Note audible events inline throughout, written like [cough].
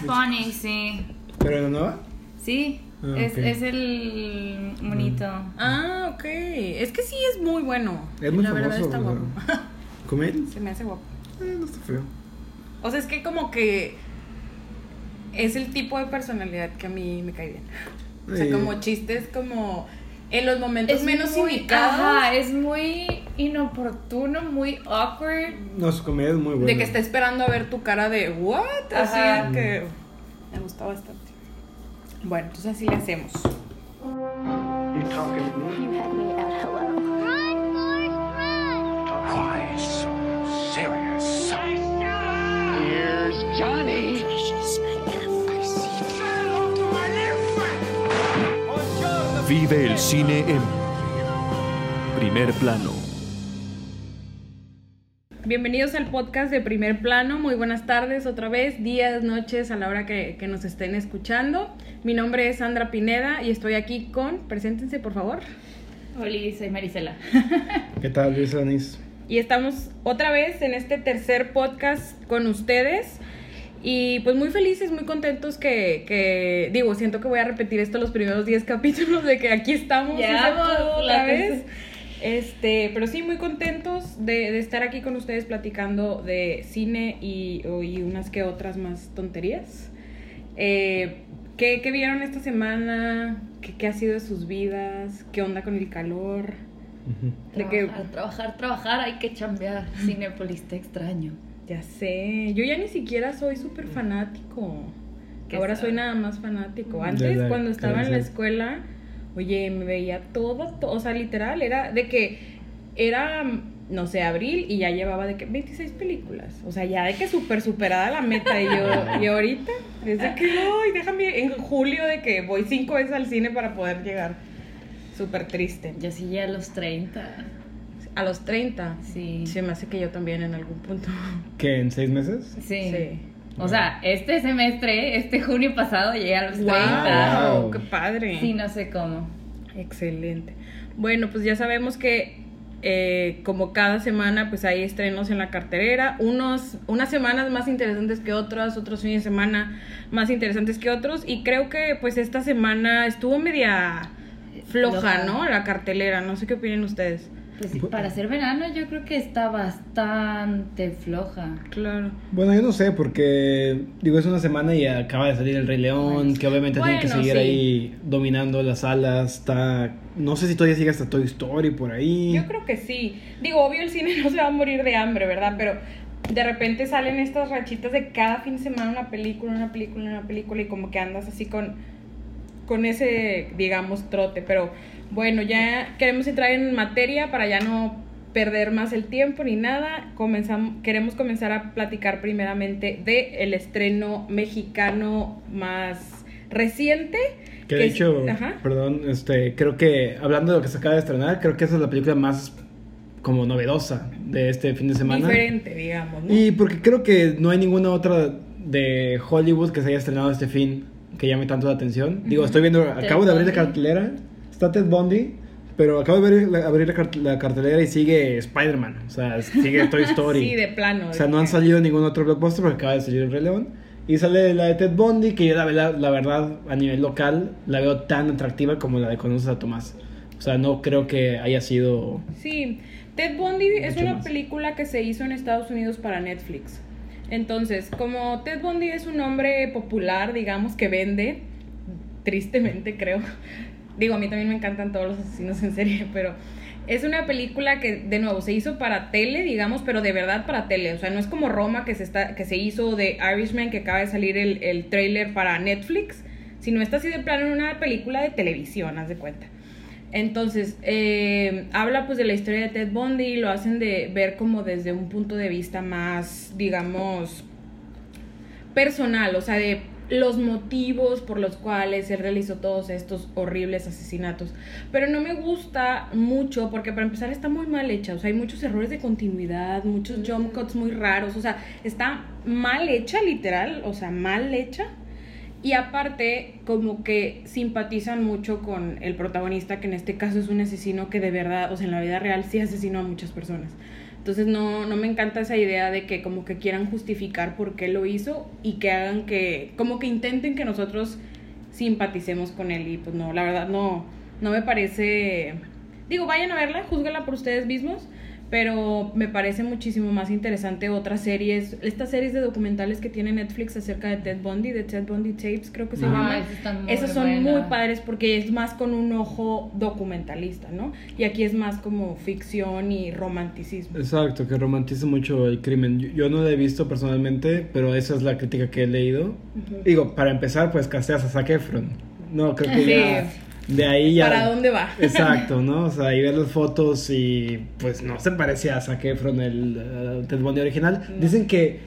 es funny, sí. ¿Pero en la nueva? Sí, Ah, es, es el monito. Ah, ok. Es que sí es muy bueno. Es muy La verdad famoso. está o sea, guapo. [laughs] ¿Con él? Se me hace guapo. Eh, no está feo. O sea, es que como que es el tipo de personalidad que a mí me cae bien. O sea, Eh, como chistes como en los momentos Es menos muy, indicados. Ajá, es muy inoportuno, muy awkward. No, su comedia es muy buena. De que está esperando a ver tu cara de what? Así Ajá. que me gusta bastante. Bueno, entonces así le hacemos. Johnny. Vive el cine en primer plano. Bienvenidos al podcast de Primer Plano. Muy buenas tardes otra vez, días, noches, a la hora que, que nos estén escuchando. Mi nombre es Sandra Pineda y estoy aquí con, preséntense por favor. Hola, soy Marisela. ¿Qué tal, Luis Anis? Y estamos otra vez en este tercer podcast con ustedes. Y pues muy felices, muy contentos que, que digo, siento que voy a repetir esto los primeros 10 capítulos de que aquí estamos. Ya, vamos, otra vez. Este, pero sí, muy contentos de, de estar aquí con ustedes platicando de cine y, y unas que otras más tonterías. Eh, ¿qué, qué vieron esta semana? ¿Qué, ¿Qué ha sido de sus vidas? ¿Qué onda con el calor? De que- Trabajar, trabajar, trabajar, hay que chambear. Cinepolis, te extraño. Ya sé, yo ya ni siquiera soy súper fanático. ¿Qué Ahora soy nada más fanático. Antes, cuando estaba en la escuela, oye, me veía todo, to- o sea, literal, era de que era, no sé, abril y ya llevaba de que 26 películas. O sea, ya de que súper superada la meta. Y yo, y ahorita, desde que, ay, déjame, en julio de que voy cinco veces al cine para poder llegar. Súper triste. Yo sí ya a los 30. A los 30. Sí. Se me hace que yo también en algún punto. ¿Qué, en seis meses? Sí. Sí. O sea, este semestre, este junio pasado, llegué a los 30. ¡Wow! ¡Qué padre! Sí, no sé cómo. Excelente. Bueno, pues ya sabemos que eh, como cada semana pues hay estrenos en la carterera, unos, unas semanas más interesantes que otras, otros fines de semana más interesantes que otros y creo que pues esta semana estuvo media floja, Floja. ¿no? La cartelera, no sé qué opinan ustedes. Pues sí, para ser verano yo creo que está bastante floja. Claro. Bueno, yo no sé, porque digo, es una semana y acaba de salir el Rey León, que obviamente tiene que seguir sí. ahí dominando las salas. Está, no sé si todavía sigue hasta Toy Story por ahí. Yo creo que sí. Digo, obvio el cine [laughs] no se va a morir de hambre, ¿verdad? Pero de repente salen estas rachitas de cada fin de semana una película, una película, una película y como que andas así con, con ese, digamos, trote. Pero bueno, ya queremos entrar en materia para ya no perder más el tiempo ni nada. Comenzamos, queremos comenzar a platicar primeramente de el estreno mexicano más reciente. Que de hecho, ajá. perdón, este, creo que hablando de lo que se acaba de estrenar, creo que esa es la película más como novedosa de este fin de semana. diferente, digamos. ¿no? Y porque creo que no hay ninguna otra de Hollywood que se haya estrenado este fin que llame tanto la atención. Digo, estoy viendo, acabo de abrir la cartelera, está Ted Bundy, pero acabo de abrir la, abrir la cart- la cartelera y sigue Spider-Man, o sea, sigue Toy [laughs] Story. Sí, de plano. O sea, no han salido ningún otro blockbuster porque acaba de salir el Rey León. Y sale la de Ted Bundy, que yo la, la, la verdad, a nivel local, la veo tan atractiva como la de Conoces a Tomás. O sea, no creo que haya sido... Sí, Ted Bundy es una más. película que se hizo en Estados Unidos para Netflix. Entonces, como Ted Bundy es un hombre popular, digamos, que vende, tristemente creo. Digo, a mí también me encantan todos los asesinos en serie, [laughs] pero es una película que, de nuevo, se hizo para tele, digamos, pero de verdad para tele. O sea, no es como Roma que se, está, que se hizo de Irishman, que acaba de salir el, el trailer para Netflix, sino está así de plano en una película de televisión, haz de cuenta. Entonces, eh, habla pues de la historia de Ted Bundy lo hacen de ver como desde un punto de vista más, digamos, personal, o sea, de los motivos por los cuales él realizó todos estos horribles asesinatos. Pero no me gusta mucho porque para empezar está muy mal hecha, o sea, hay muchos errores de continuidad, muchos jump cuts muy raros, o sea, está mal hecha literal, o sea, mal hecha. Y aparte, como que simpatizan mucho con el protagonista, que en este caso es un asesino que de verdad, o sea, en la vida real sí asesinó a muchas personas. Entonces no, no me encanta esa idea de que como que quieran justificar por qué lo hizo y que hagan que, como que intenten que nosotros simpaticemos con él y pues no, la verdad no, no me parece, digo, vayan a verla, júzguenla por ustedes mismos, pero me parece muchísimo más interesante otras series, estas series de documentales que tiene Netflix acerca de Ted Bundy, de Ted Bundy Tapes, creo que se Ajá. llama. esas muy son muy buenas. padres porque es más con un ojo documentalista, ¿no? Y aquí es más como ficción y romanticismo. Exacto, que romantiza mucho el crimen. Yo, yo no lo he visto personalmente, pero esa es la crítica que he leído. Digo, para empezar, pues casteas a Zac Efron. No, creo que Sí. ya... De ahí ya... ¿Para dónde va? [laughs] Exacto, ¿no? O sea, y ver las fotos y pues no se parecía a Zac Efron, el eh, Ted Bundy original. No. Dicen que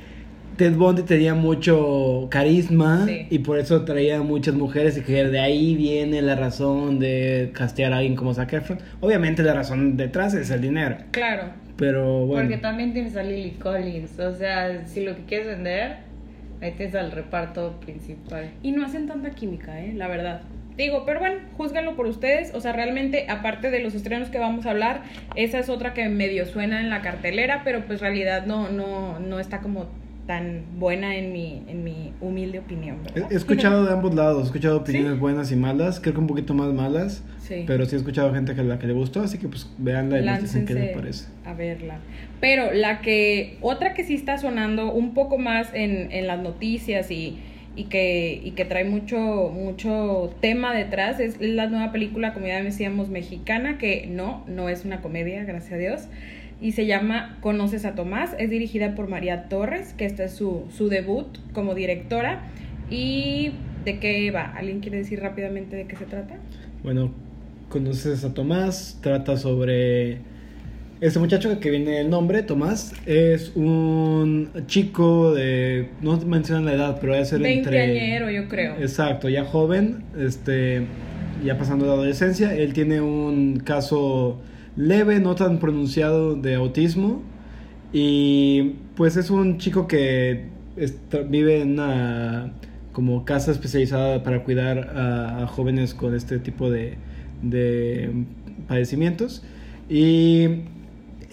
Ted Bundy tenía mucho carisma Sí. y por eso traía muchas mujeres y que de ahí viene la razón de castear a alguien como Zac Efron. Obviamente la razón detrás es el dinero, Claro. pero bueno. Porque también tienes a Lily Collins. O sea, si lo que quieres vender, ahí tienes al reparto principal. Y no hacen tanta química, ¿eh? La verdad. Digo, pero bueno, júzganlo por ustedes. O sea, realmente, aparte de los estrenos que vamos a hablar, esa es otra que medio suena en la cartelera, pero pues realidad no, no, no está como tan buena en mi, en mi humilde opinión, He, ¿verdad? he escuchado de ambos lados, he escuchado opiniones buenas y malas, creo que un poquito más malas, Sí. pero sí he escuchado gente que la que le gustó, así que pues veanla y dicen qué les parece. a verla. Pero la que, otra que sí está sonando un poco más en, en las noticias y, y, que, y que trae mucho, mucho tema detrás es la nueva película, como ya decíamos, mexicana, que no, no es una comedia, gracias a Dios. Y se llama Conoces a Tomás, es dirigida por María Torres, que este es su, su debut como directora. ¿Y de qué va? ¿Alguien quiere decir rápidamente de qué se trata? Bueno, conoces a Tomás, trata sobre este muchacho que viene el nombre, Tomás, es un chico de, no mencionan la edad, pero debe ser entre... Veinteañero, yo creo. Exacto, ya joven, este, ya pasando la adolescencia, él tiene un caso leve, no tan pronunciado de autismo. Y pues es un chico que vive en una como casa especializada para cuidar a, a jóvenes con este tipo de, de padecimientos. Y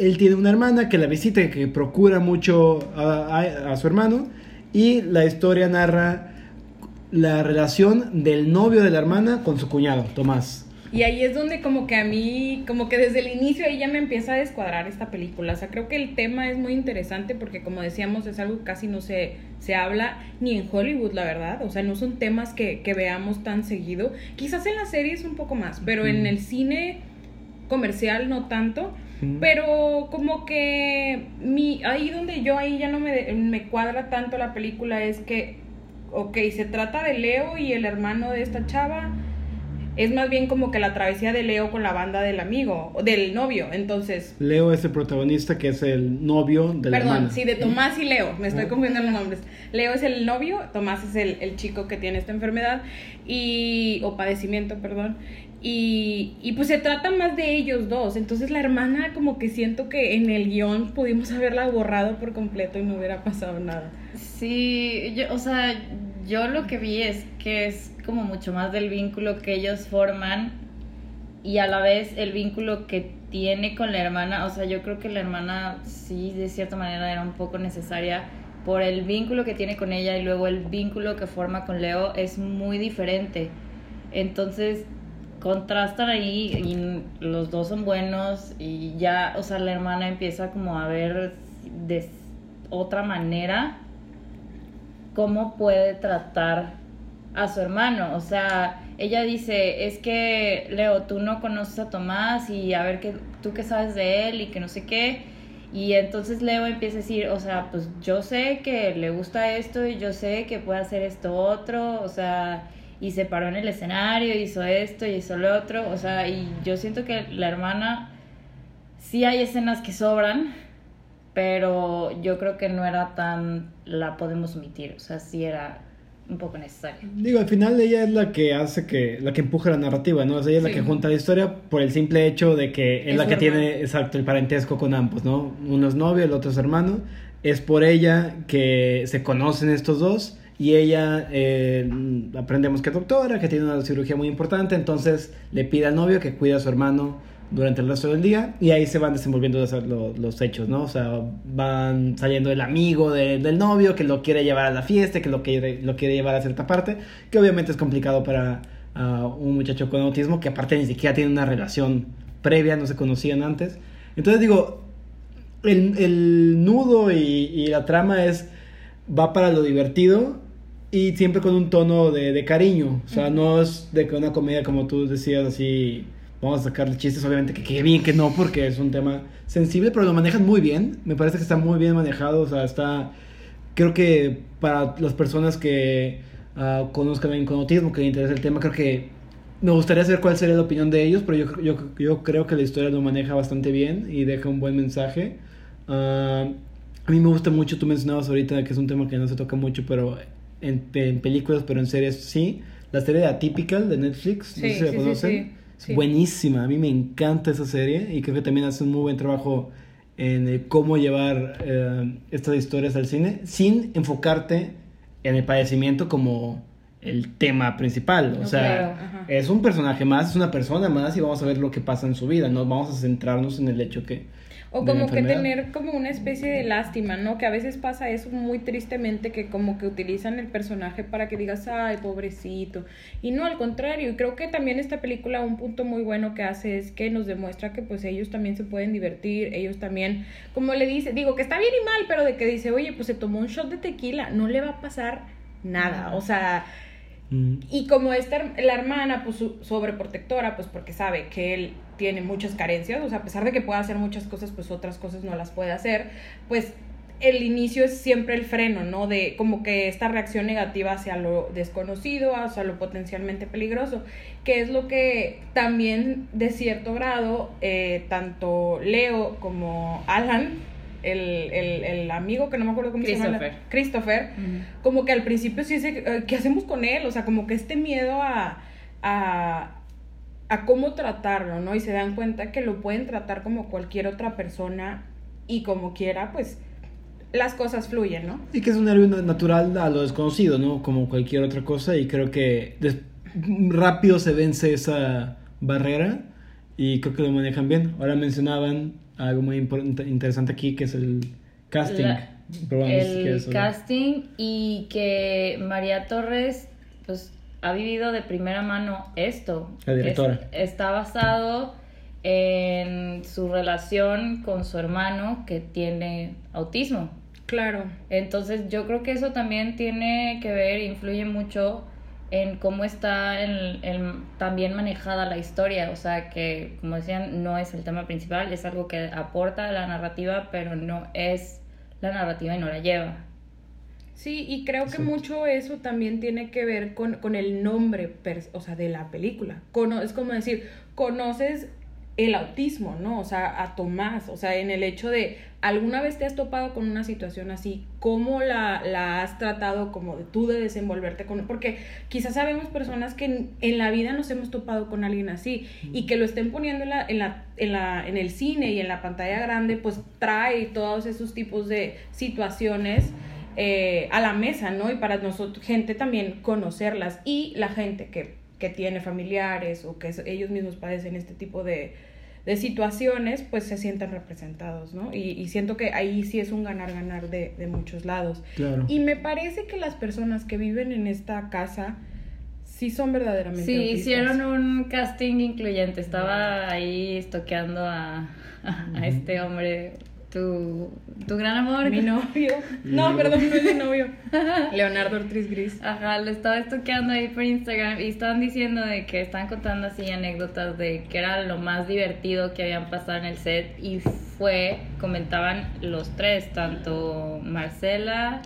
él tiene una hermana que la visita que procura mucho a, a- a su hermano y la historia narra la relación del novio de la hermana con su cuñado, Tomás. Y ahí es donde como que a mí, como que desde el inicio ahí ya me empieza a descuadrar esta película. O sea, creo que el tema es muy interesante porque como decíamos es algo que casi no se, se habla ni en Hollywood, la verdad. O sea, no son temas que, que veamos tan seguido. Quizás en las series un poco más, pero en el cine comercial no tanto. Mm. Pero como que mi, ahí donde yo ahí ya no me, me cuadra tanto la película es que, ok, se trata de Leo y el hermano de esta chava. Es más bien como que la travesía de Leo con la banda del amigo, o del novio. Entonces, Leo es el protagonista que es el novio de la perdón, hermana. sí, de Tomás y Leo, me estoy Ah. confundiendo los nombres. Leo es el novio, Tomás es el, el chico que tiene esta enfermedad y o padecimiento, perdón. Y, y pues se trata más de ellos dos. Entonces la hermana como que siento que en el guion pudimos haberla borrado por completo y no hubiera pasado nada. Sí, yo, o sea, yo lo que vi es que es como mucho más del vínculo que ellos forman y a la vez el vínculo que tiene con la hermana. O sea, yo creo que la hermana sí, de cierta manera era un poco necesaria por el vínculo que tiene con ella y luego el vínculo que forma con Leo es muy diferente. Entonces contrastan ahí y los dos son buenos y ya, o sea, la hermana empieza como a ver de otra manera cómo puede tratar a su hermano. O sea, ella dice, es que Leo, tú no conoces a Tomás y a ver qué, tú qué sabes de él y que no sé qué. Y entonces Leo empieza a decir, o sea, pues yo sé que le gusta esto y yo sé que puede hacer esto otro, o sea, y se paró en el escenario, hizo esto y hizo lo otro, o sea, y yo siento que la hermana, sí hay escenas que sobran, pero yo creo que no era tan, la podemos omitir, o sea, sí era un poco necesaria. Digo, al final ella es la que hace que, la que empuja la narrativa, ¿no? O sea, ella es Sí. la que junta la historia por el simple hecho de que es, Es la que hermano. tiene, exacto, el parentesco con ambos, ¿no? Uno es novio, el otro es hermano. Es por ella que se conocen estos dos y ella, eh, aprendemos que es doctora, que tiene una cirugía muy importante, entonces le pide al novio que cuide a su hermano durante el resto del día y ahí se van desenvolviendo los, los- los hechos, ¿no? O sea, van saliendo el amigo de- del novio que lo quiere llevar a la fiesta, que lo quiere, lo quiere llevar a cierta parte, que obviamente es complicado para ah, un muchacho con autismo que aparte ni siquiera tiene una relación previa, no se conocían antes. Entonces digo, el, el nudo y, y la trama es va para lo divertido y siempre con un tono de, de cariño. O sea, no es de que una comedia como tú decías así, vamos a sacarle chistes, obviamente que quede bien que no, porque es un tema sensible, pero lo manejan muy bien. Me parece que está muy bien manejado, o sea, está... Creo que para las personas que ah, conozcan a alguien con autismo, que les interesa el tema, creo que me gustaría saber cuál sería la opinión de ellos, pero yo, yo, yo creo que la historia lo maneja bastante bien y deja un buen mensaje. Ah, a mí me gusta mucho, tú mencionabas ahorita que es un tema que no se toca mucho, pero en, en películas, pero en series sí. La serie de Atypical de Netflix, no Sí, sé si la sí, sí, conocen. sí, Es sí. buenísima, a mí me encanta esa serie y creo que también hace un muy buen trabajo en el cómo llevar eh, estas historias al cine sin enfocarte en el padecimiento como el tema principal. O No, sea, claro, es un personaje más, es una persona más y vamos a ver lo que pasa en su vida. No vamos a centrarnos en el hecho que... O como que tener como una especie de lástima, ¿no? Que a veces pasa eso muy tristemente, que como que utilizan el personaje para que digas, ay, pobrecito. Y no, al contrario, y creo que también esta película un punto muy bueno que hace es que nos demuestra que pues ellos también se pueden divertir, ellos también, como le dice, digo que está bien y mal, pero de que dice, oye, pues se tomó un shot de tequila, no le va a pasar nada. O sea, Mm. y como esta, la hermana, pues sobreprotectora, pues porque sabe que él tiene muchas carencias, o sea, a pesar de que pueda hacer muchas cosas, pues otras cosas no las puede hacer, pues el inicio es siempre el freno, ¿no? De como que esta reacción negativa hacia lo desconocido, hacia lo potencialmente peligroso, que es lo que también de cierto grado, eh, tanto Leo como Alan, el, el, el amigo que no me acuerdo cómo se llama, Christopher. Como que al principio sí dice, ¿qué hacemos con él? O sea, como que este miedo a, a, a cómo tratarlo, ¿no? Y se dan cuenta que lo pueden tratar como cualquier otra persona y como quiera, pues las cosas fluyen, ¿no? Y que es un nervio na- natural a lo desconocido, ¿no? Como cualquier otra cosa. Y creo que rápido se vence esa barrera. Y creo que lo manejan bien. Ahora mencionaban algo muy interesante aquí, que es el casting. La- el casting y que María Torres pues ha vivido de primera mano esto. La directora. Es- está basado en su relación con su hermano que tiene autismo. Claro. Entonces yo creo que eso también tiene que ver, influye mucho en cómo está el- el- también manejada la historia. O sea que, como decían, no es el tema principal, es algo que aporta a la narrativa, pero no es la narrativa y no la lleva. Sí, y creo que Exacto. mucho eso también tiene que ver con, con el nombre, pers- o sea, de la película. Cono- es como decir, conoces el autismo, ¿no? O sea, a Tomás, o sea, en el hecho de, ¿alguna vez te has topado con una situación así? ¿Cómo la, la has tratado como de tú de desenvolverte con... Porque quizás sabemos personas que en, en la vida nos hemos topado con alguien así y que lo estén poniendo en, la, en, la, en, la, en el cine y en la pantalla grande, pues trae todos esos tipos de situaciones eh, a la mesa, ¿no? Y para nosotros, gente también conocerlas y la gente que, que tiene familiares o que ellos mismos padecen este tipo de, de situaciones, pues se sientan representados, ¿no? Y, y siento que ahí sí es un ganar-ganar de, de muchos lados. Claro. Y me parece que las personas que viven en esta casa sí son verdaderamente Sí, autistas. hicieron un casting incluyente. Estaba ahí estoqueando a, a este hombre, tu, tu gran amor. Mi novio. No, perdón, no es mi [laughs] novio. [laughs] Leonardo Ortiz Gris. Ajá, lo estaba estoqueando ahí por Instagram y estaban diciendo de que estaban contando así anécdotas de que era lo más divertido que habían pasado en el set y fue, comentaban los tres, tanto Marcela,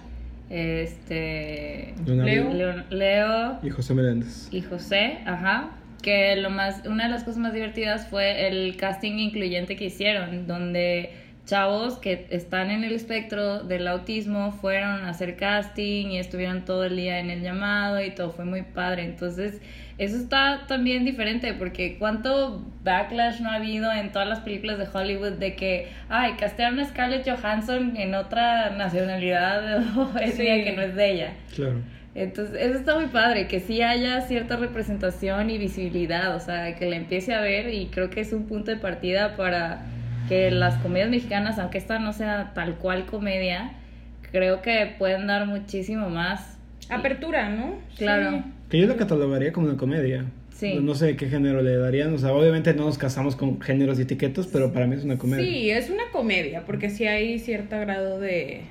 este, Leonardo. Leo, Leo Y José Meléndez. y José, ajá, que lo más, una de las cosas más divertidas fue el casting incluyente que hicieron, donde chavos que están en el espectro del autismo fueron a hacer casting y estuvieron todo el día en el llamado y todo fue muy padre. Entonces, eso está también diferente porque cuánto backlash no ha habido en todas las películas de Hollywood de que, ay, castearon a Scarlett Johansson en otra nacionalidad [laughs] o Sí. que no es de ella. Claro. Entonces, eso está muy padre, que sí haya cierta representación y visibilidad, o sea, que la empiece a ver y creo que es un punto de partida para que las comedias mexicanas, aunque esta no sea tal cual comedia, creo que pueden dar muchísimo más. Apertura, ¿no? Claro. Sí. Que yo lo catalogaría como una comedia. Sí. No, sé qué género le darían. O sea, obviamente no nos casamos con géneros y etiquetas, pero para mí es una comedia. Sí, es una comedia, porque sí hay cierto grado de...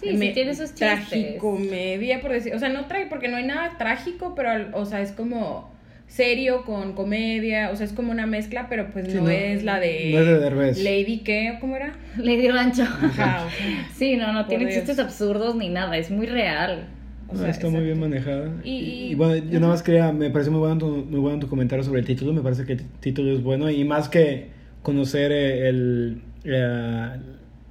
Sí, de sí tiene sus chistes. Tragicomedia, por decir... O sea, no trae, porque no hay nada trágico, pero, o sea, es como serio con comedia, o sea, es como una mezcla, pero pues Sí, no, no- es la de... no es de Derbez. Lady, ¿qué? ¿Cómo era? Lady Rancho. Ajá, o sea, Sí, no, no tiene Dios. chistes absurdos ni nada, es muy real. o No, sea, está muy bien manejada. Y- Y, y- bueno, yo nada más quería, me pareció muy bueno, tu, muy bueno tu comentario sobre el título. Me parece que el título es bueno y más que conocer eh, el, eh,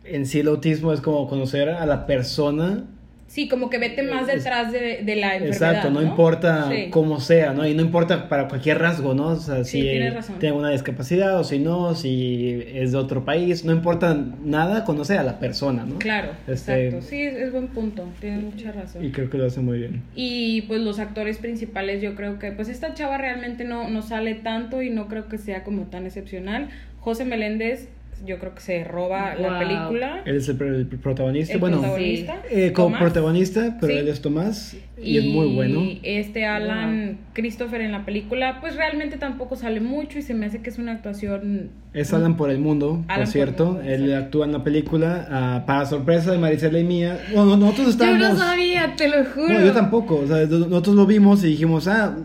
en sí el autismo es como conocer a la persona. Sí, como que vete más detrás de, de la enfermedad, Exacto, no, importa Sí. cómo sea, ¿no? Y no importa para cualquier rasgo, ¿no? O sea, Sí, si tiene una discapacidad o si no, si es de otro país, no importa nada, conoce a la persona, ¿no? Claro, Este- exacto. Sí, es, es buen punto, tienes mucha razón. Y creo que lo hace muy bien. Y pues los actores principales, yo creo que pues esta chava realmente no, no sale tanto y no creo que sea como tan excepcional. José Meléndez, yo creo que se roba la película. Él es el, el protagonista. El bueno, protagonista. eh, como protagonista, pero Sí. él es Tomás y, es muy bueno. este Alan Christopher en la película, pues realmente tampoco sale mucho y se me hace que es una actuación. Es Alan por el mundo, Alan por por el cierto. mundo, él exacto. actúa en la película ah, para sorpresa de Maricela y mía. Bueno, nosotros Yo estábamos. no sabía, te lo juro. No, yo tampoco. O sea, nosotros lo vimos y dijimos, ah,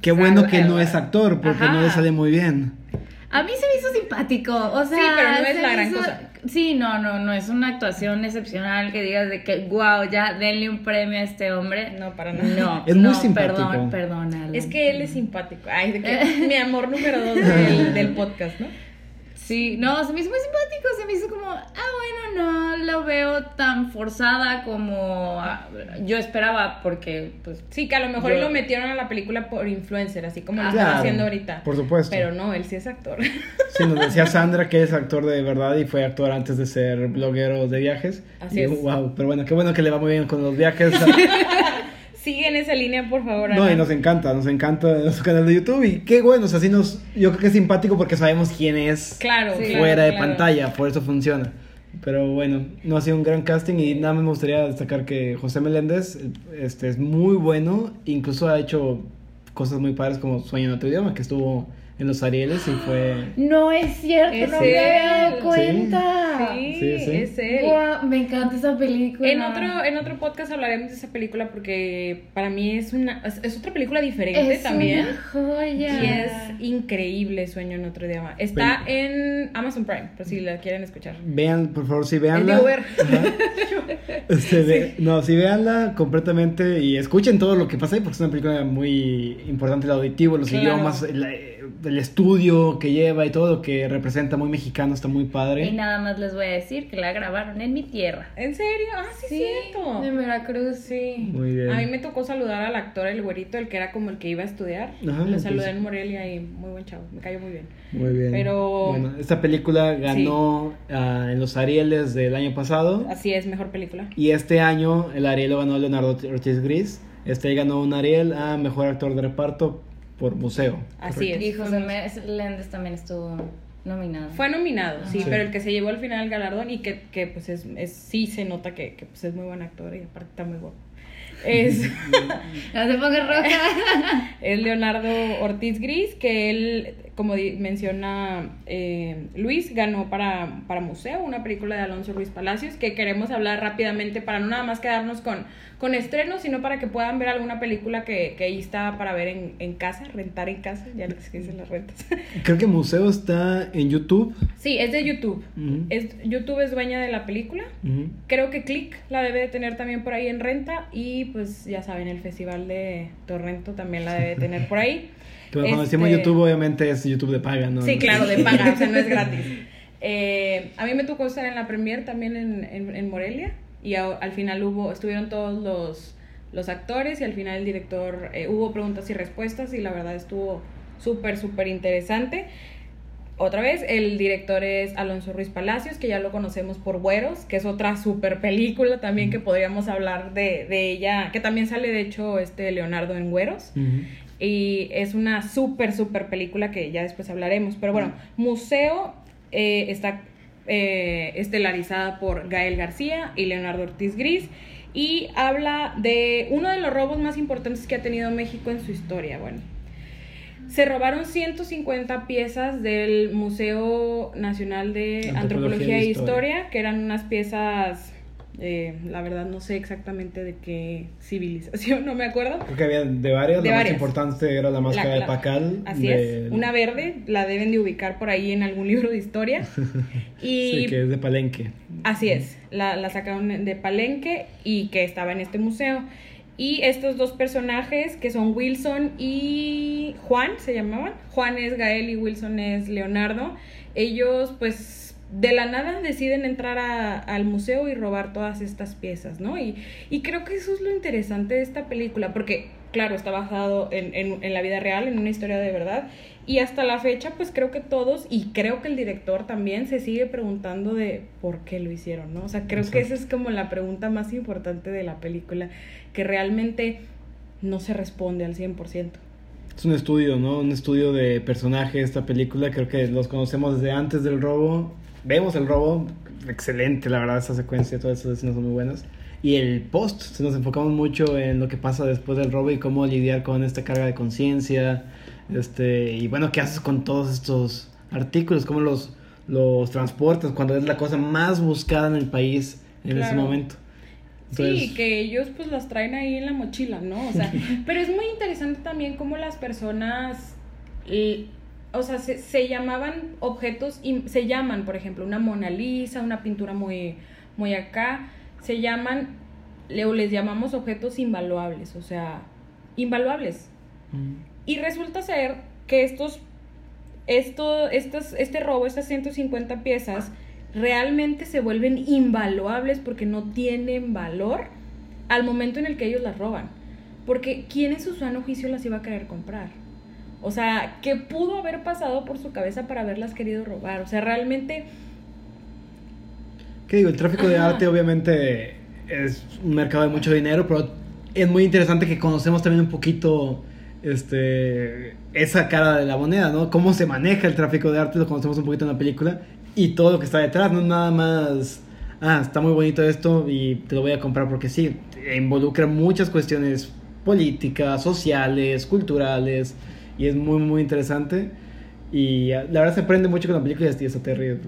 qué bueno que no es actor porque Ajá. no le sale muy bien. A mí se me hizo simpático, o sea... Sí, pero no es la gran cosa. Sí, no, no, no es una actuación excepcional que digas de que, wow, ya denle un premio a este hombre. No, para nada. No, Es muy no, simpático. Perdón, perdón, Alan. Es que él es simpático. Ay, de que [laughs] mi amor número dos del, del podcast, ¿no? Sí, no, se me hizo muy simpático, se me hizo como, ah, bueno, no lo veo tan forzada como ah, yo esperaba, porque, pues, Sí, que a lo mejor Yo- lo metieron a la película por influencer, así como lo Ajá. están Claro, haciendo ahorita. Por supuesto. Pero no, él sí es actor. [laughs] Sí, nos decía Sandra que es actor de verdad y fue actor antes de ser bloguero de viajes. Así Y, es. Wow, pero bueno, qué bueno que le va muy bien con los viajes. [laughs] Sigue en esa línea, por favor. No, Ana. y nos encanta, nos encanta su canal de YouTube y qué bueno, o sea, sí nos, yo creo que es simpático porque sabemos quién es Claro, Sí. claro, fuera de claro. pantalla, por eso funciona. Pero bueno, no ha sido un gran casting y nada más me gustaría destacar que José Meléndez este, es muy bueno, incluso ha hecho cosas muy padres como Sueño en otro idioma, que estuvo en los Arieles y fue... no es cierto, Es no me había dado cuenta. Sí, Sí, sí. es él. Me encanta esa película. En otro, en otro podcast hablaremos de esa película porque para mí es una es, es otra película diferente es también. una joya. Y es increíble Sueño en otro idioma. Está en Amazon Prime, por si la quieren escuchar. Vean, por favor, si veanla. [laughs] Este, ve- No, si veanla completamente y escuchen todo lo que pasa ahí porque es una película muy importante, el auditivo, los Claro. idiomas, el estudio que lleva y todo lo que representa muy mexicano, está muy Y padre. nada más les voy a decir que la grabaron en mi tierra. ¿En serio? Ah, sí, es cierto. en Veracruz. Sí. Muy bien. A mí me tocó saludar al actor, el güerito, el que era como el que iba a estudiar. Ajá, Lo saludé pues- en Morelia y muy buen chavo, me cayó muy bien. Muy bien. Pero- Bueno, esta película ganó ah, en los Arieles del año pasado Así es, mejor película. y este año el Ariel lo ganó Leonardo Ortiz Gris. Este ganó un Ariel a Mejor Actor de Reparto por Museo. Así es. Y José Méndez también estuvo nominado. Fue nominado, sí, Sí. pero el que se llevó al final el galardón y que, que, pues es, es- sí se nota que, que, pues es muy buen actor y aparte está muy guapo. Es, [laughs] No te pongas roja. [laughs] es Leonardo Ortiz Gris, que él, como menciona eh, Luis, ganó para, para Museo, una película de Alonso Ruiz Palacios, que queremos hablar rápidamente para no nada más quedarnos con, con estrenos, sino para que puedan ver alguna película que, que ahí está para ver en, en casa, rentar en casa, ya qué dicen las rentas. [laughs] Creo que Museo está en YouTube. sí, es de YouTube. Es, YouTube es dueña de la película. Creo que Click la debe de tener también por ahí en renta y pues ya saben, el festival de Torrento también la debe de tener por ahí. [laughs] Cuando Este, decimos YouTube, obviamente es YouTube de paga, ¿no? Sí, claro, de paga, o sea, no es [laughs] gratis. Eh, a mí me tocó estar en la premier también en, en- en Morelia y a- al final hubo, estuvieron todos los, los actores y al final el director, eh, hubo preguntas y respuestas y la verdad estuvo súper, súper interesante. Otra vez, el director es Alonso Ruiz Palacios, que ya lo conocemos por Güeros, que es otra super película también que podríamos hablar de, de ella, que también sale de hecho este Leonardo en Güeros. Y es una súper, súper película que ya después hablaremos. Pero bueno, Museo eh, está eh, estelarizada por Gael García y Leonardo Ortiz Gris. Y habla de uno de los robos más importantes que ha tenido México en su historia. Bueno, se robaron 150 piezas del Museo Nacional de Antropología, Antropología e e Historia, Historia. que eran unas piezas, eh, la verdad no sé exactamente de qué civilización, [laughs] no me acuerdo. Creo que había de varias. De la varias. más importante era la máscara La- de Pacal. Así de- es, una verde, la deben de ubicar por ahí en algún [laughs] libro de historia. [laughs] Y Sí, que es de Palenque. Así es, la, la sacaron de Palenque y que estaba en este museo. Y estos dos personajes, que son Wilson y Juan, se llamaban. Juan es Gael y Wilson es Leonardo. Ellos, pues, de la nada deciden entrar a- al museo y robar todas estas piezas, ¿no? Y, y creo que eso es lo interesante de esta película, porque, claro, está basado en, en- en la vida real, en una historia de verdad. Y hasta la fecha, pues creo que todos, y creo que el director también, se sigue preguntando de por qué lo hicieron, ¿no? O sea, creo que Exacto. esa es como la pregunta más importante de la película, que realmente no se responde al 100%. Es un estudio, ¿no? Un estudio de personaje esta película. Creo que los conocemos desde antes del robo. Vemos el robo. Excelente, la verdad, esa secuencia, todas esas escenas son muy buenas. Y el post, se nos enfocamos mucho en lo que pasa después del robo y cómo lidiar con esta carga de conciencia. Este, y bueno, ¿qué haces con todos estos artículos? ¿Cómo los, los transportas cuando es la cosa más buscada en el país en ese momento? Sí, Entonces- que ellos pues las traen ahí en la mochila, ¿no? O sea, [laughs] pero es muy interesante también cómo las personas, eh, o sea, se, se llamaban objetos, y se llaman, por ejemplo, una Mona Lisa, una pintura muy, muy acá, se llaman, o les llamamos objetos invaluables, o sea, invaluables. Mm. Y resulta ser que estos, esto, estos, este robo, estas 150 piezas, realmente se vuelven invaluables porque no tienen valor al momento en el que ellos las roban. Porque ¿quién en su sano juicio las iba a querer comprar? O sea, ¿qué pudo haber pasado por su cabeza para haberlas querido robar? O sea, realmente... ¿Qué digo? El tráfico de arte obviamente es un mercado de mucho dinero, pero es muy interesante que conocemos también un poquito este esa cara de la moneda, ¿no? Cómo se maneja el tráfico de arte, lo conocemos un poquito en la película y todo lo que está detrás, no nada más ah, está muy bonito esto y te lo voy a comprar porque sí, involucra muchas cuestiones políticas, sociales, culturales y es muy muy interesante y ah, la verdad se aprende mucho con la película y está terrible.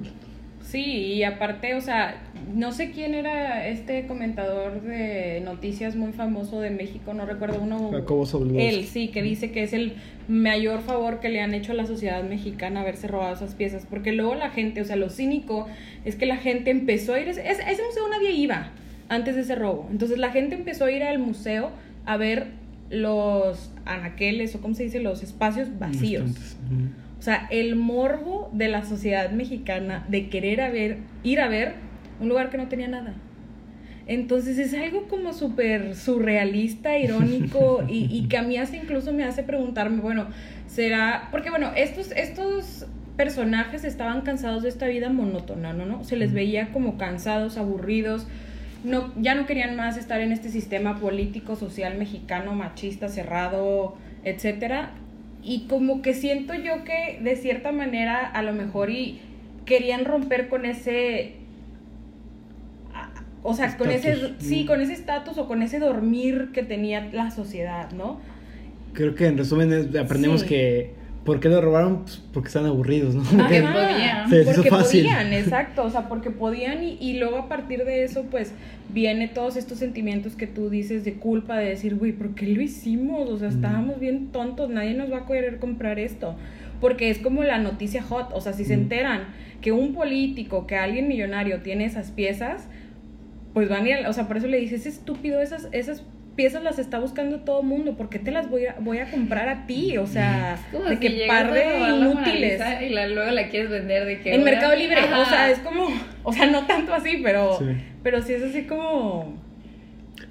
Sí, y aparte, o sea, no sé quién era este comentador de noticias muy famoso de México, no recuerdo uno. Jacobo. Él, sí, que dice que es el mayor favor que le han hecho a la sociedad mexicana haberse robado esas piezas, porque luego la gente, o sea, lo cínico es que la gente empezó a ir, ese, ese museo nadie iba antes de ese robo, entonces la gente empezó a ir al museo a ver los anaqueles, o cómo se dice, los espacios vacíos. Bastantes. O sea, el morbo de la sociedad mexicana de querer a ver, ir a ver un lugar que no tenía nada. Entonces es algo como súper surrealista, irónico [laughs] y, y que a mí hace incluso me hace preguntarme, bueno, será, porque bueno, estos, estos personajes estaban cansados de esta vida monótona, ¿no? ¿no? Se les veía como cansados, aburridos, no, ya no querían más estar en este sistema político, social mexicano, machista, cerrado, etcétera. Y como que siento yo que de cierta manera a lo mejor y querían romper con ese o sea, con ese sí, Mm. con ese estatus o con ese dormir que tenía la sociedad, ¿no? Creo que en resumen es- aprendemos Sí. que ¿por qué lo robaron? Pues porque están aburridos, ¿no? Porque Ajá, podían. Se porque fácil. podían, exacto, o sea, porque podían y, y luego a partir de eso, pues, viene todos estos sentimientos que tú dices de culpa, de decir, güey, ¿por qué lo hicimos? O sea, estábamos bien tontos, nadie nos va a querer comprar esto. Porque es como la noticia hot, o sea, si se Mm. enteran que un político, que alguien millonario tiene esas piezas, pues van a ir, a- o sea, por eso le dices, es estúpido, esas, esas piezas las está buscando todo el mundo, ¿por qué te las voy a, voy a comprar a ti? O sea, Como de si que par de la inútiles. Y la- luego la quieres vender de que... En "Ahora Mercado sí". Libre, o sea, es como, o sea, no tanto así, pero, Sí. pero sí es así como,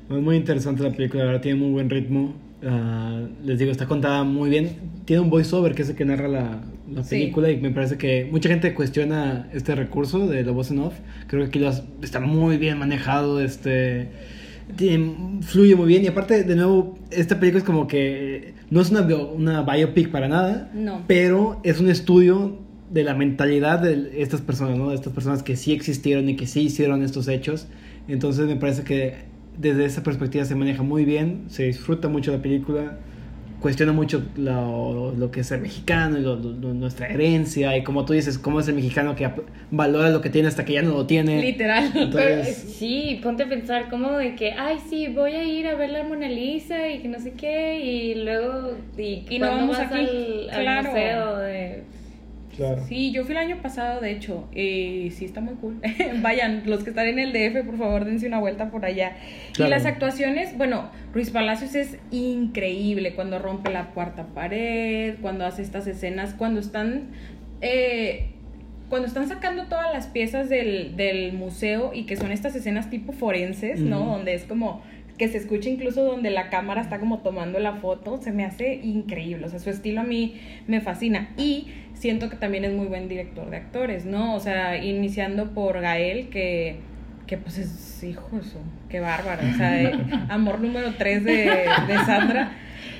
Es muy interesante la película, la verdad tiene muy buen ritmo Ah, les digo, está contada muy bien. Tiene un voiceover que es el que narra la, la Sí. película y me parece que mucha gente cuestiona este recurso de la voz en off. Creo que aquí lo has- está muy bien manejado, este fluye muy bien y aparte de nuevo esta película es como que no es una, bio- una biopic para nada, No. pero es un estudio de la mentalidad de estas personas, ¿no? De estas personas que sí existieron y que sí hicieron estos hechos. Entonces me parece que desde esa perspectiva se maneja muy bien, se disfruta mucho la película, cuestiona mucho lo, lo que es ser mexicano y lo- lo- nuestra herencia y como tú dices, cómo es el mexicano que ap- valora lo que tiene hasta que ya no lo tiene. Literal. [laughs] Pero, Entonces, sí, ponte a pensar como de que, ay, sí, voy a ir a ver la Mona Lisa y que no sé qué, y luego, y, Y no vamos vas aquí, al, al claro. museo de... claro. Sí, yo fui el año pasado, de hecho, y sí está muy cool. [laughs] Vayan, los que están en el DF, por favor, dense una vuelta por allá. Claro. Y las actuaciones, bueno, Ruiz Palacios es increíble cuando rompe la cuarta pared, cuando hace estas escenas, cuando están... eh, cuando están sacando todas las piezas del, del museo y que son estas escenas tipo forenses, ¿no? Donde es como que se escucha incluso donde la cámara está como tomando la foto, se me hace increíble, o sea, su estilo a mí me fascina y siento que también es muy buen director de actores, ¿no? O sea, iniciando por Gael, que, que pues es hijo de su, qué bárbaro, o sea, [laughs] eh, amor número 3 de, de Sandra,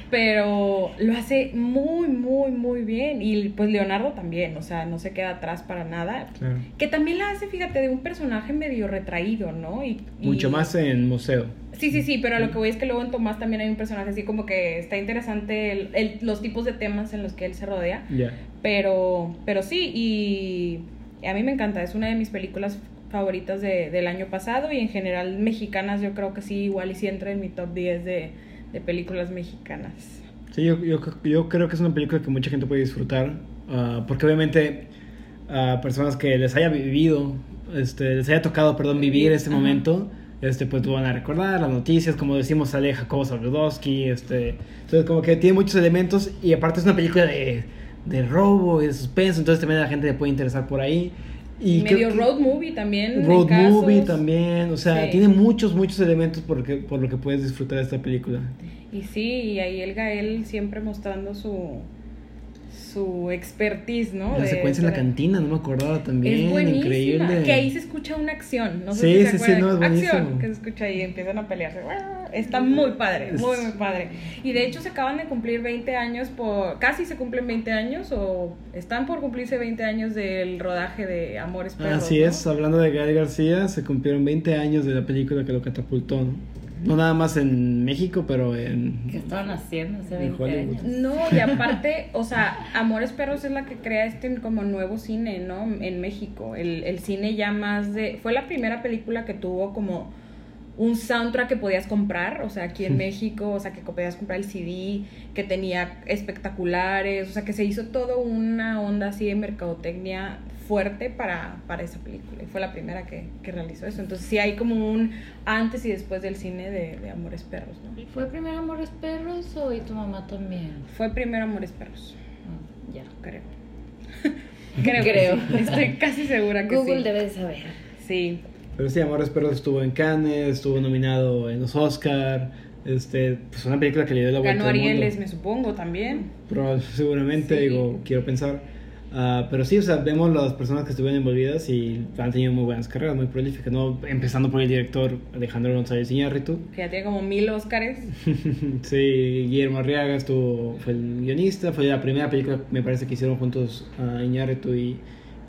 pero lo hace muy, muy, muy bien y pues Leonardo también, o sea, no se queda atrás para nada. Claro. Que también la hace, fíjate, de un personaje medio retraído, ¿no? Y, y- Mucho más en museo. Sí, sí, sí, pero a lo que voy es que luego en Tomás también hay un personaje así como que está interesante el- el- los tipos de temas en los que él se rodea. Ya. Pero, pero sí, y a mí me encanta, es una de mis películas favoritas de- del año pasado y en general mexicanas yo creo que sí, igual y sí entra en mi top 10 de, de películas mexicanas. Sí, yo, yo, yo creo que es una película que mucha gente puede disfrutar, ah, porque obviamente a personas que les haya vivido, este, les haya tocado, perdón, vivir este Ajá. momento, este, pues van a recordar, las noticias, como decimos, sale Jacobo Zabludowski, este, entonces como que tiene muchos elementos y aparte es una película de, de robo y de suspenso, entonces también a la gente le puede interesar por ahí. Y Medio que- road movie también. Road movie también, o sea, Sí. tiene muchos, muchos elementos por, que, por lo que puedes disfrutar de esta película. Y sí, y ahí el Gael siempre mostrando su su expertise, ¿no? La De- secuencia en la de- cantina, no me acordaba también. Es buenísima. Increíble. Que ahí se escucha una acción. No sé Sí, si se sí, sí, acuerdan. no, es buenísimo. Acción, que se escucha ahí, empiezan a pelearse. Está muy padre, muy, muy padre. Y de hecho se acaban de cumplir 20 años, por casi se cumplen 20 años, o están por cumplirse 20 años del rodaje de Amores Perros. Así ¿no? es, hablando de Gael García, se cumplieron 20 años de la película que lo catapultó. No, No nada más en México, pero en. ¿Qué estaban haciendo hace En 20 Hollywood. años? No, y aparte, o sea, Amores Perros es la que crea este como nuevo cine, ¿no? En México. El, el cine ya más de... Fue la primera película que tuvo como un soundtrack que podías comprar, o sea, aquí en [laughs] México, o sea, que podías comprar el CD, que tenía espectaculares, o sea, que se hizo todo una onda así de mercadotecnia fuerte para, para esa película. Y fue la primera que, que realizó eso. Entonces sí hay como un antes y después del cine de, de Amores Perros, ¿no? ¿Fue primero Amores Perros o y tu mamá también? Fue primero Amores Perros. Ah, ya. Creo. [laughs] creo. que Creo. sí. Estoy casi segura que Google sí. debe de saber. Sí. Pero sí, Amores Perros estuvo en Cannes, estuvo nominado en los Oscar. Este, pues una película que le dio la vuelta Ganó al mundo. Arieles, me supongo, también. Proba- seguramente, Sí. digo, quiero pensar. Ah, pero sí, o sea, vemos las personas que estuvieron envolvidas y han tenido muy buenas carreras, muy prolíficas, ¿no? Empezando por el director Alejandro González Iñárritu. Que ya tiene como mil Óscares. [laughs] sí, Guillermo Arriaga estuvo, fue el guionista, fue la primera película, me parece que hicieron juntos a Iñárritu y,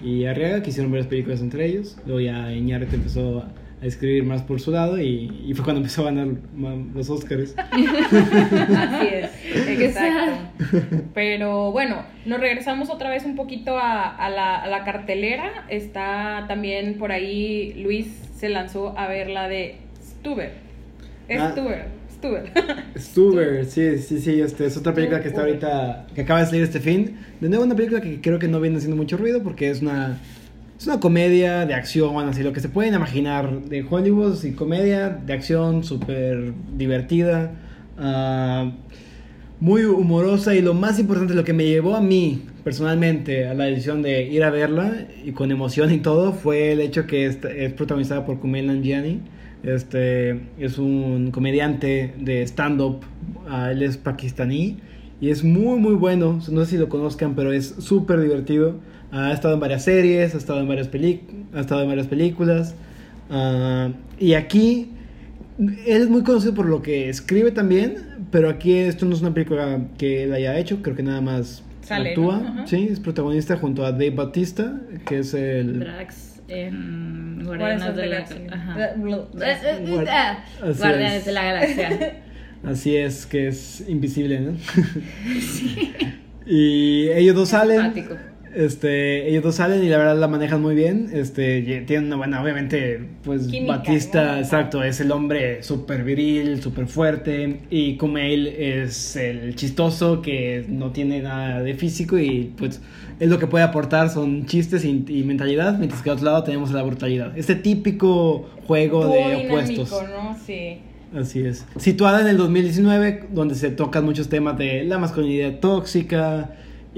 y Arriaga, que hicieron varias películas entre ellos. Luego ya Iñárritu empezó a, a escribir más por su lado y, y fue cuando empezó a ganar los Oscars. [laughs] Así es. [laughs] Exacto. Pero bueno, nos regresamos otra vez un poquito a, a la, a la cartelera. Está también por ahí, Luis se lanzó a ver la de Stuber. Ah. Stuber. Stuber. [laughs] Stuber, sí, sí, sí, este, es otra película que está ahorita, que acaba de salir este fin. De nuevo una película que creo que no viene haciendo mucho ruido porque es una, es una comedia de acción, así lo que se pueden imaginar de Hollywood, sí, comedia de acción súper divertida, ah, muy humorosa y lo más importante, lo que me llevó a mí personalmente a la decisión de ir a verla y con emoción y todo fue el hecho que es, es protagonizada por Kumail Nanjiani, Este es un comediante de stand-up. ah, él es pakistaní y es muy, muy bueno. No sé si lo conozcan, pero es súper divertido. Ha estado en varias series, ha estado en varias, peli ha estado en varias películas. ah, y aquí él es muy conocido por lo que escribe también, pero aquí esto no es una película que él haya hecho, creo que nada más Sale, actúa. Sí, es protagonista junto a Dave Batista, que es el... Drax en Guardianes de la Galaxia. Ah, Guardianes [laughs] es. de la Galaxia. Así es, que es invisible, ¿no? [laughs] [laughs] Y ellos dos salen. Simpático. Este, ellos dos salen y la verdad la manejan muy bien. Este, tienen una buena, obviamente, pues Química, Batista, ¿no? exacto, es el hombre súper viril, súper fuerte. Y Kumail es el chistoso que no tiene nada de físico y pues es lo que puede aportar son chistes y, y mentalidad, mientras que al otro lado tenemos la brutalidad. Este típico juego dúo de dinámico, opuestos. ¿no? Sí. Así es. Situada en el 2019, donde se tocan muchos temas de la masculinidad tóxica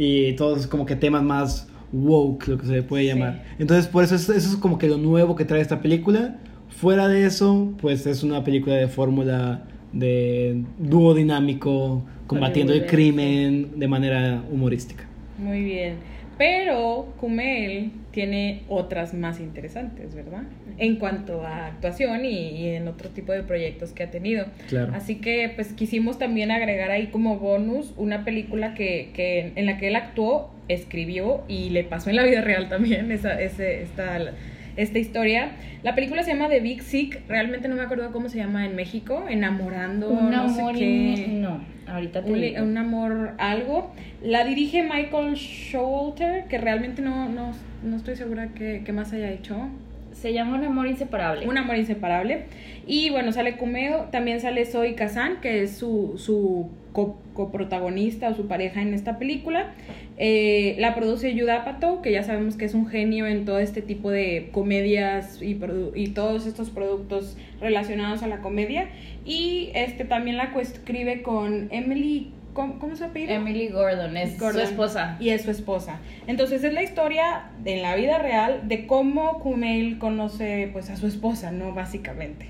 y todos como que temas más woke, lo que se le puede Sí. llamar. Entonces, por eso es, eso es como que lo nuevo que trae esta película. Fuera de eso, pues es una película de fórmula de dúo dinámico, combatiendo el crimen de manera humorística. Muy bien. Pero Kumel tiene otras más interesantes, ¿verdad? En cuanto a actuación y, y en otro tipo de proyectos que ha tenido. Claro. Así que pues quisimos también agregar ahí como bonus una película que, que en la que él actuó, escribió y le pasó en la vida real también esa, ese, esta, esta historia. La película se llama The Big Sick, realmente no me acuerdo cómo se llama en México, Enamorando, Un no sé amor qué. in- No, ahorita te Un, digo. un amor algo. La dirige Michael Showalter, que realmente no, no, no estoy segura que, que más haya hecho. Se llama Un amor inseparable. Un amor inseparable. Y bueno, sale Kumeo, también sale Zoe Kazan, que es su, su co- coprotagonista o su pareja en esta película. Eh, la produce Yuda Apatow, que ya sabemos que es un genio en todo este tipo de comedias y, y todos estos productos relacionados a la comedia. Y este también la coescribe con Emily, ¿cómo, cómo se apellida? Emily Gordon es Gordon. su esposa. Y es su esposa. Entonces es la historia en la vida real de cómo Kumail conoce pues a su esposa, ¿no? Básicamente.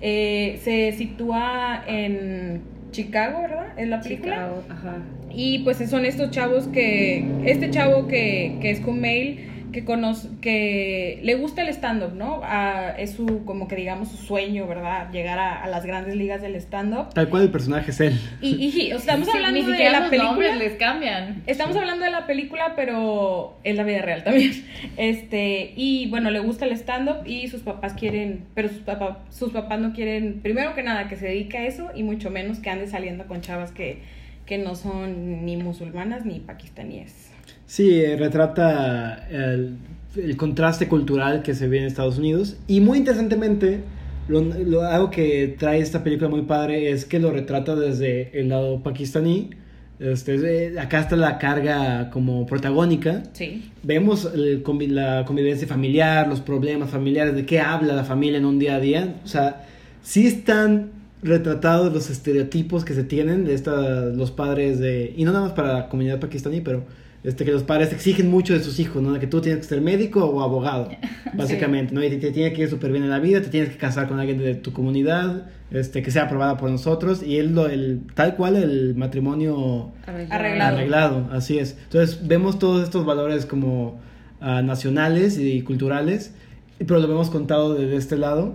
Eh, se sitúa en Chicago, ¿verdad? Es la película. Chicago, ajá. Y pues son estos chavos que, este chavo que, que es Kumail, que conoce, que le gusta el stand-up, ¿no? Ah, es su, como que digamos, su sueño, ¿verdad? Llegar a, a las grandes ligas del stand-up. Tal cual el personaje es él. Y, y- o sea, estamos Sí, hablando ni de la los película. nombres les cambian. Estamos hablando de la película, pero es la vida real también. [laughs] Este, y bueno, le gusta el stand-up y sus papás quieren, pero sus, papá- sus papás no quieren, primero que nada, que se dedique a eso y mucho menos que ande saliendo con chavas que, que no son ni musulmanas ni pakistaníes. Sí, eh, retrata el, el contraste cultural que se ve en Estados Unidos. Y muy interesantemente, lo, lo- algo que trae esta película muy padre es que lo retrata desde el lado pakistaní. Este, eh, acá está la carga como protagónica. Sí. Vemos el la convivencia familiar, los problemas familiares, de qué habla la familia en un día a día. O sea, sí están retratados los estereotipos que se tienen de esta, los padres de... Y no nada más para la comunidad pakistaní, pero este, que los padres exigen mucho de sus hijos, ¿no? De que tú tienes que ser médico o abogado, [laughs] básicamente, ¿no? Y te, te tiene que ir súper bien en la vida, te tienes que casar con alguien de tu comunidad, este, que sea aprobada por nosotros. Y él, lo, el, tal cual, el matrimonio Arreglado. arreglado, así es. Entonces vemos todos estos valores como ah, nacionales y culturales, pero lo vemos contado desde este lado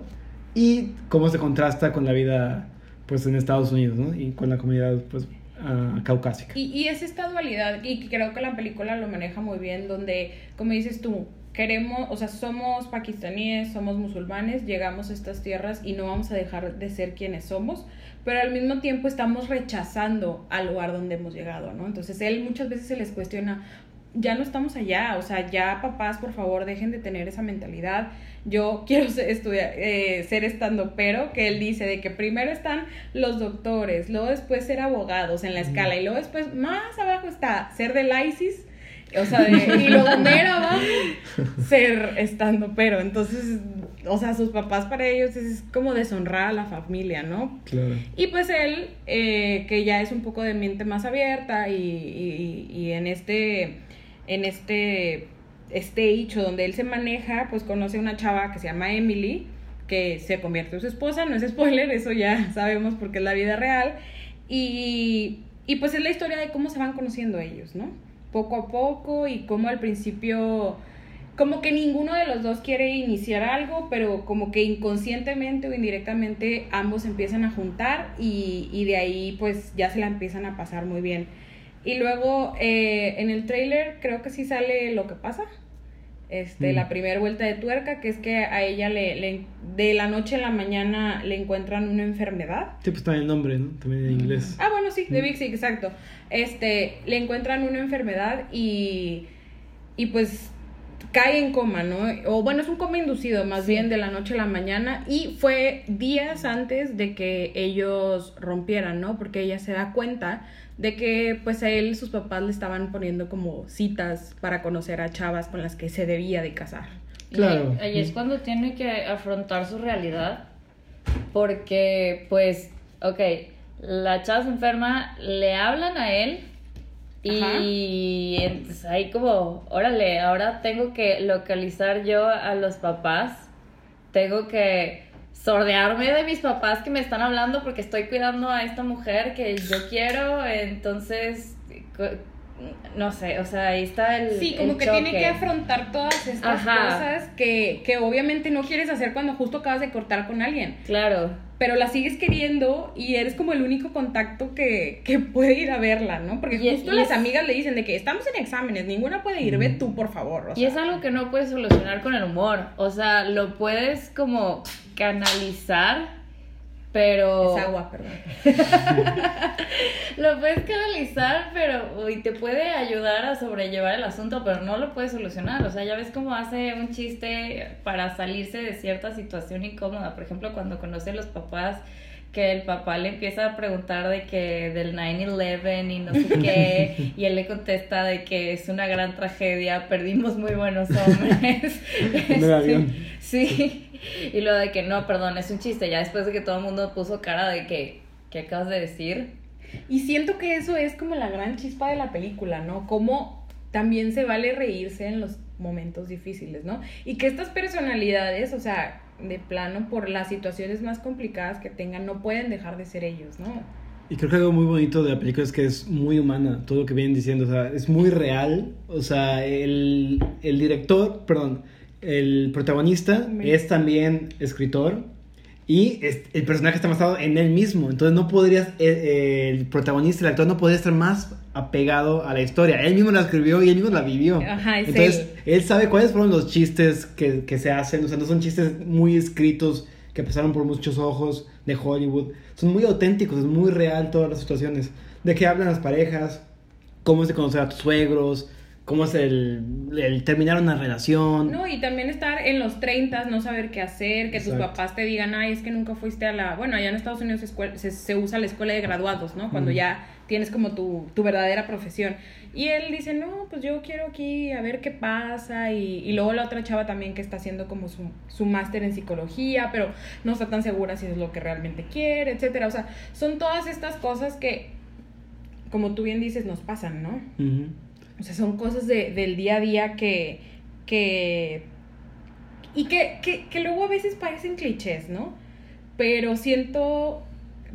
y cómo se contrasta con la vida pues en Estados Unidos, ¿no? Y con la comunidad pues ah, caucásica. Y, y es esta dualidad, y creo que la película lo maneja muy bien, donde, como dices tú, queremos, o sea, somos pakistaníes, somos musulmanes, llegamos a estas tierras y no vamos a dejar de ser quienes somos, pero al mismo tiempo estamos rechazando al lugar donde hemos llegado, ¿no? Entonces él muchas veces se les cuestiona, ya no estamos allá, o sea, ya papás, por favor, dejen de tener esa mentalidad. Yo [laughs] quiero ser, estudiar, eh, ser estando, pero que él dice de que primero están los doctores, luego después ser abogados en la escala y luego después más abajo está ser del ISIS, o sea, de, y luego mero abajo [laughs] ser estando, pero entonces, o sea, sus papás para ellos es como deshonrar a la familia, ¿no? Claro. Y pues él, eh, que ya es un poco de mente más abierta y, y- y en este, en este stage donde él se maneja, pues conoce a una chava que se llama Emily, que se convierte en su esposa, no es spoiler, eso ya [laughs] sabemos porque es la vida real. Y, y pues es la historia de cómo se van conociendo ellos, ¿no? Poco a poco y cómo al principio como que ninguno de los dos quiere iniciar algo, pero como que inconscientemente o indirectamente ambos empiezan a juntar y, y de ahí pues ya se la empiezan a pasar muy bien. Y luego eh, en el trailer creo que sí sale lo que pasa. Este, Mm. la primera vuelta de tuerca, que es que a ella le, le- de la noche a la mañana le encuentran una enfermedad. Sí, pues también el nombre, ¿no? También en inglés. Ah, bueno, sí, de Big Sick, exacto. Este, le encuentran una enfermedad y, y pues cae en coma, ¿no? O bueno, es un coma inducido, más bien de la noche a la mañana. Y fue días antes de que ellos rompieran, ¿no? Porque ella se da cuenta de que pues a él sus papás le estaban poniendo como citas para conocer a chavas con las que se debía de casar. Claro. Y ahí es cuando tiene que afrontar su realidad. Porque, pues, ok, la chava se enferma, le hablan a él. Y entonces ahí como, órale, ahora tengo que localizar yo a los papás. Tengo que sordearme de mis papás que me están hablando porque estoy cuidando a esta mujer que yo quiero. Entonces, no sé, o sea, ahí está el. Sí, como el que tiene que afrontar todas estas Ajá. cosas que, que obviamente no quieres hacer cuando justo acabas de cortar con alguien. Claro. Pero la sigues queriendo y eres como el único contacto que, que puede ir a verla, ¿no? Porque Y- justo las es- amigas le dicen de que estamos en exámenes, ninguna puede ir, ve tú por favor. o Y es algo que no puedes solucionar con el humor. O sea, lo puedes como canalizar, pero... Es agua, perdón. [laughs] Lo puedes canalizar, pero y te puede ayudar a sobrellevar el asunto, pero no lo puedes solucionar. O sea, ya ves cómo hace un chiste para salirse de cierta situación incómoda. Por ejemplo, cuando conoce a los papás, que el papá le empieza a preguntar de que del 9-11 y no sé qué, [laughs] y él le contesta de que es una gran tragedia, perdimos muy buenos hombres. [laughs] [laughs] Avión. Sí, y lo de que no, perdón, es un chiste. Ya después de que todo el mundo puso cara de que, ¿qué acabas de decir? Y siento que eso es como la gran chispa de la película, ¿no? Cómo también se vale reírse en los momentos difíciles, ¿no? Y que estas personalidades, o sea, de plano, por las situaciones más complicadas que tengan, no pueden dejar de ser ellos, ¿no? Y creo que algo muy bonito de la película es que es muy humana, todo lo que vienen diciendo, o sea, es muy real, o sea, el, el director, perdón, el protagonista Me- es también escritor y el personaje está basado en él mismo, entonces no podrías, eh, eh, el protagonista, el actor no podría estar más apegado a la historia, él mismo la escribió y él mismo la vivió. Ajá, es entonces, él. sabe cuáles fueron los chistes que, que se hacen, o sea, no son chistes muy escritos que pasaron por muchos ojos de Hollywood, son muy auténticos, es muy real todas las situaciones, de qué hablan las parejas, cómo es de conocer a tus suegros, cómo es el, el terminar una relación. No, y también estar en los 30, no saber qué hacer, que tus papás te digan, ay, es que nunca fuiste a la... Bueno, allá en Estados Unidos se, se usa la escuela de graduados, ¿no? Cuando ya tienes como tu, tu verdadera profesión. Y él dice, no, pues yo quiero aquí a ver qué pasa. Y, y luego la otra chava también que está haciendo como su, su máster en psicología, pero no está tan segura si es lo que realmente quiere, etcétera. O sea, son todas estas cosas que, como tú bien dices, nos pasan, ¿no? O sea, son cosas de- del día a día que. que y que, que, que luego a veces parecen clichés, ¿no? Pero siento.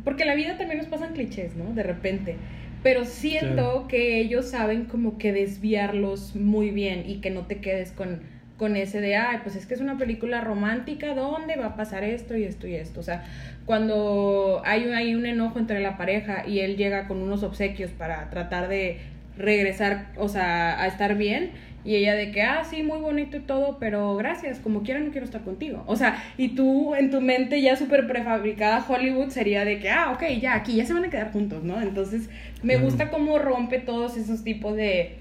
Porque en la vida también nos pasan clichés, ¿no? De repente. Pero siento que ellos saben como que desviarlos muy bien y que no te quedes con, con ese de, ay, pues es que es una película romántica, ¿dónde va a pasar esto y esto y esto? O sea, cuando hay, hay un enojo entre la pareja y él llega con unos obsequios para tratar de regresar, o sea, a estar bien, y ella de que, ah, sí, muy bonito y todo, pero gracias, como quiera no quiero estar contigo. O sea, y tú en tu mente ya súper prefabricada Hollywood sería de que, ah, ok, ya, aquí ya se van a quedar juntos, ¿no? Entonces, me gusta cómo rompe todos esos tipos de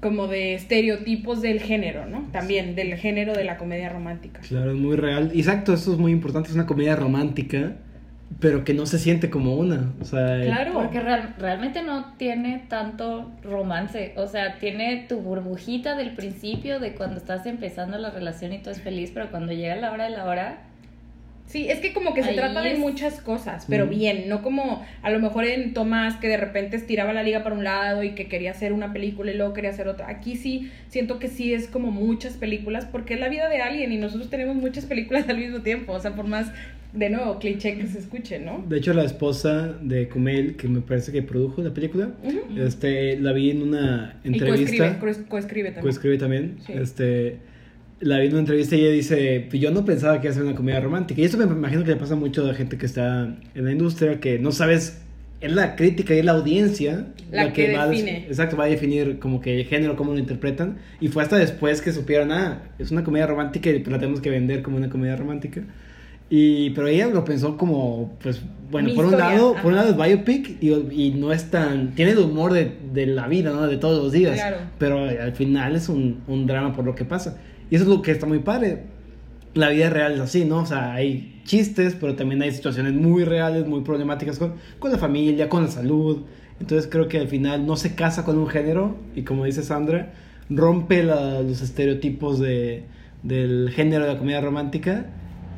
como de estereotipos del género, ¿no? También del género de la comedia romántica. Claro, es muy real. Exacto, eso es muy importante, es una comedia romántica, pero que no se siente como una. O sea, Claro. Porque real- realmente no tiene tanto romance. O sea, tiene tu burbujita del principio de cuando estás empezando la relación y todo es feliz, pero cuando llega la hora de la hora, Sí, es que como que se Ahí trata de muchas cosas, pero bien, no como a lo mejor en Tomás que de repente estiraba la liga para un lado y que quería hacer una película y luego quería hacer otra. Aquí sí siento que sí es como muchas películas porque es la vida de alguien y nosotros tenemos muchas películas al mismo tiempo, o sea, por más de nuevo cliché que se escuche, ¿no? De hecho, la esposa de Kumail, que me parece que produjo la película, este, la vi en una Y coescribe, entrevista. coes- coescribe también. Coescribe también. Sí. Este, la vi en una entrevista y ella dice, "Pues yo no pensaba que iba a ser una comedia romántica. Y eso me imagino que le pasa mucho a la gente que está en la industria, que no sabes, es la crítica y es la audiencia La que va a des- define. exacto, va a definir como que el género, cómo lo interpretan. Y fue hasta después que supieron, ah, es una comedia romántica y la tenemos que vender como una comedia romántica. Y, pero ella lo pensó como, pues, bueno, Mi por un historia, lado, por un ajá. lado es biopic y, y no es tan, tiene el humor de, de la vida, ¿no? De todos los días. Claro. Pero al final es un, un drama por lo que pasa. Y eso es lo que está muy padre. La vida real es así, ¿no? O sea, hay chistes, pero también hay situaciones muy reales, muy problemáticas con, con la familia, con la salud. Entonces creo que al final no se casa con un género y como dice Sandra, rompe la- los estereotipos de, del género de la comedia romántica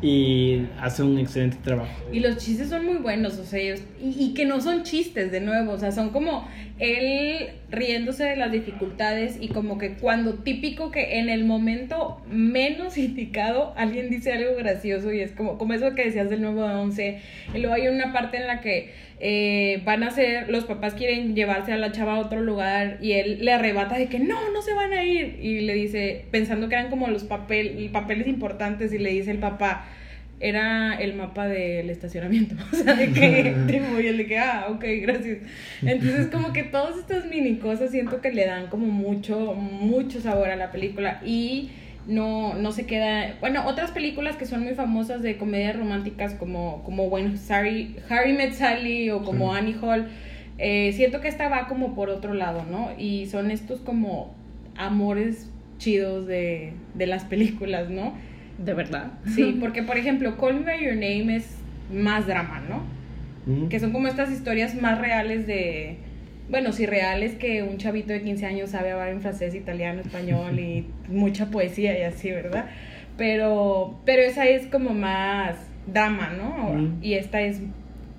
y hace un excelente trabajo. Y los chistes son muy buenos, o sea, ellos- y, y que no son chistes de nuevo, o sea, son como él riéndose de las dificultades y como que cuando típico que en el momento menos [laughs] indicado alguien dice algo gracioso y es como, como eso que decías del nuevo de 11, y luego hay una parte en la que eh, van a ser, los papás quieren llevarse a la chava a otro lugar y él le arrebata de que no, no se van a ir y le dice, pensando que eran como los papel, papeles importantes y le dice el papá, era el mapa del estacionamiento, [laughs] o sea, de que [laughs] y el de que, ah, ok, gracias. Entonces, como que todas estas mini cosas siento que le dan como mucho, mucho sabor a la película. Y no, no se queda, bueno, otras películas que son muy famosas de comedias románticas como, como bueno, Harry, Harry Met Sally o como Sí. Annie Hall, eh, siento que esta va como por otro lado, ¿no? Y son estos como amores chidos de, de las películas, ¿no? De verdad. Sí, [laughs] porque por ejemplo, Call Me By Your Name es más drama, ¿no? Que son como estas historias más reales de, bueno, sí, reales que un chavito de 15 años sabe hablar en francés, italiano, español y [laughs] mucha poesía y así, ¿verdad? Pero, pero esa es como más drama, ¿no? Y esta es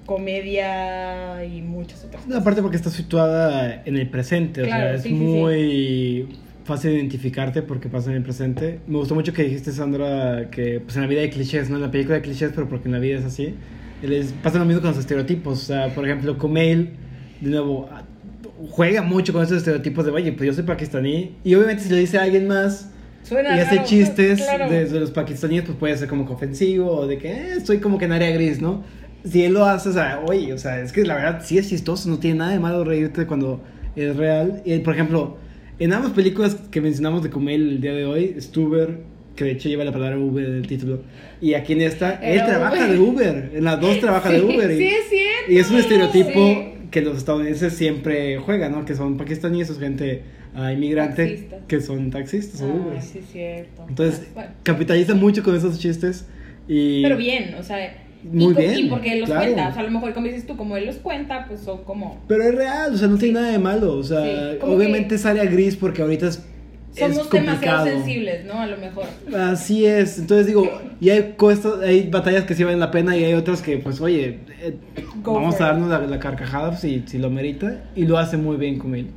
comedia y muchas otras cosas. aparte porque está situada en el presente, o Claro, sea, es sí, sí, sí. muy fácil identificarte porque pasa en el presente. Me gustó mucho que dijiste, Sandra, que pues en la vida hay clichés, ¿no? En la película hay clichés, pero porque en la vida es así. Les pasa lo mismo con los estereotipos, o sea, por ejemplo, Kumail, de nuevo, juega mucho con esos estereotipos de, oye, pues yo soy pakistaní, y obviamente si lo dice alguien más... Suena y hace raro, chistes claro. de, de los pakistaníes, pues puede ser como que ofensivo o de que eh, estoy como que en área gris, ¿no? Si él lo hace, o sea, oye, o sea, es que la verdad sí es chistoso, no tiene nada de malo reírte cuando es real. Y por ejemplo, en ambas películas que mencionamos de Kumail el día de hoy, Stuber, que de hecho lleva la palabra Uber en el título, y aquí en esta, él Era trabaja Uber. de Uber, en las dos trabaja de [laughs] Sí, Uber. Y, sí, es cierto. y es un estereotipo Sí. Que los estadounidenses siempre juegan, ¿no? Que son pakistaníes, es gente ah, inmigrante, Taxistas. que son taxistas o Ah, Ubers. sí, cierto. Entonces, Bueno. capitaliza mucho con esos chistes y... Pero bien, o sea. Muy y, bien, Y porque él los claro. cuenta. O sea, a lo mejor, como dices tú, como él los cuenta, pues son como. Pero es real, o sea, no tiene nada de malo. O sea, Sí, obviamente que- es área gris porque ahorita es Somos complicado. demasiado sensibles, ¿no? A lo mejor. Así es. Entonces digo, y hay, cosas, hay batallas que sí valen la pena y hay otras que, pues, oye, eh, vamos a darnos la, la carcajada si, si lo merita. Y lo hace muy bien con él.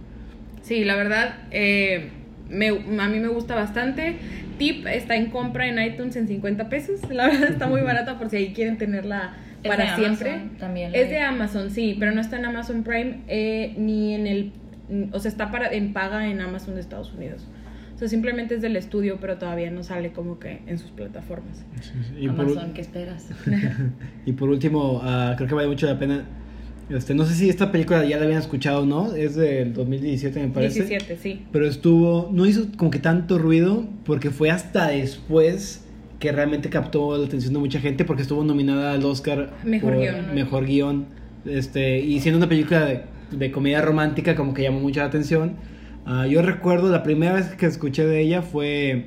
Sí, la verdad, eh, me, a mí me gusta bastante. Tip está en compra en iTunes en 50 pesos. La verdad está muy barata por si ahí quieren tenerla Es para de siempre. Amazon también Es de Amazon, sí, pero no está en Amazon Prime eh, ni en el... O sea, está para, en paga en Amazon de Estados Unidos. O sea, simplemente es del estudio, pero todavía no sale como que en sus plataformas. Y por, Amazon, ¿qué esperas? [laughs] y por último, ah, creo que vale mucho la pena. Este, no sé si esta película ya la habían escuchado o no. Es del 2017, me parece. 17, sí. Pero estuvo, no hizo como que tanto ruido porque fue hasta después que realmente captó la atención de mucha gente porque estuvo nominada al Oscar Mejor por guion. mejor guion. Este, y siendo una película de, de comedia romántica como que llamó mucha la atención. Ah, yo recuerdo la primera vez que escuché de ella fue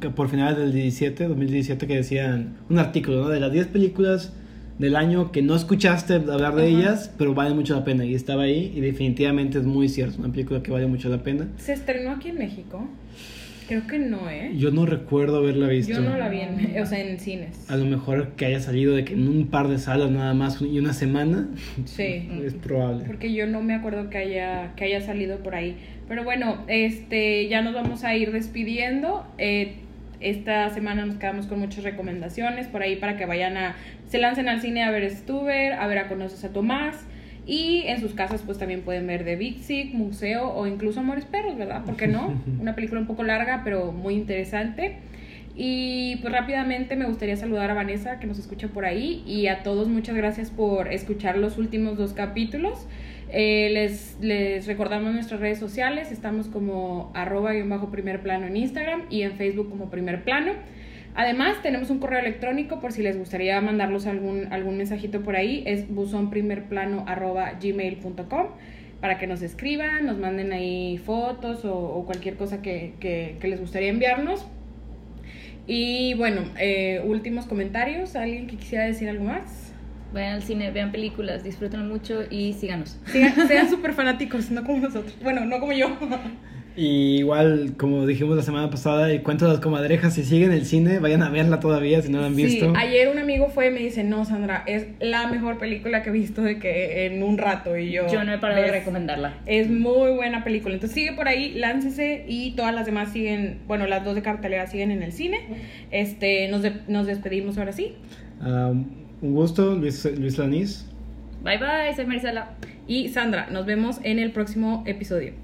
que por finales del 17, 2017 que decían un artículo, ¿no? De las 10 películas del año que no escuchaste hablar de Ajá. ellas, pero valen mucho la pena y estaba ahí y definitivamente es muy cierto, una película que vale mucho la pena. ¿Se estrenó aquí en México? Creo que no, ¿eh? Yo no recuerdo haberla visto. Yo no la vi en, [laughs] o sea, en cines. A lo mejor que haya salido de que en un par de salas nada más y una semana. Sí. [laughs] Es probable. Porque yo no me acuerdo que haya, que haya salido por ahí. Pero bueno, este, ya nos vamos a ir despidiendo. Eh, esta semana nos quedamos con muchas recomendaciones por ahí para que vayan a, se lancen al cine a ver Stuber, a ver a Conoces a Tomás. Y en sus casas pues también pueden ver The Big Sick, Museo o incluso Amores Perros, ¿verdad? ¿Por qué no? [laughs] Una película un poco larga pero muy interesante. Y pues rápidamente me gustaría saludar a Vanessa que nos escucha por ahí y a todos muchas gracias por escuchar los últimos dos capítulos. Eh, les, les recordamos nuestras redes sociales, estamos como arroba y bajo primer plano en Instagram y en Facebook como primer plano. Además, tenemos un correo electrónico por si les gustaría mandarlos algún, algún mensajito por ahí, es buzonprimerplano.gmail.com para que nos escriban, nos manden ahí fotos o, o cualquier cosa que, que, que les gustaría enviarnos. Y bueno, eh, últimos comentarios. ¿Alguien que quisiera decir algo más? Vayan al cine, vean películas, disfrútenlo mucho y síganos. Sigan- sean [laughs] súper fanáticos, no como nosotros. Bueno, no como yo. Y igual, como dijimos la semana pasada, el cuento de las comadrejas, si siguen el cine, vayan a verla todavía si no la han visto. Sí, ayer un amigo fue y me dice, no, Sandra, es la mejor película que he visto de que en un rato. Y yo, Yo no he parado de "¿Ves? recomendarla. Es muy buena película. Entonces sigue por ahí, láncese y todas las demás siguen, bueno, las dos de cartelera siguen en el cine. Este, nos, de- nos despedimos ahora sí. Ah, un gusto, Luis, Luis Lanís. Bye bye, soy Marisela. Y Sandra, nos vemos en el próximo episodio.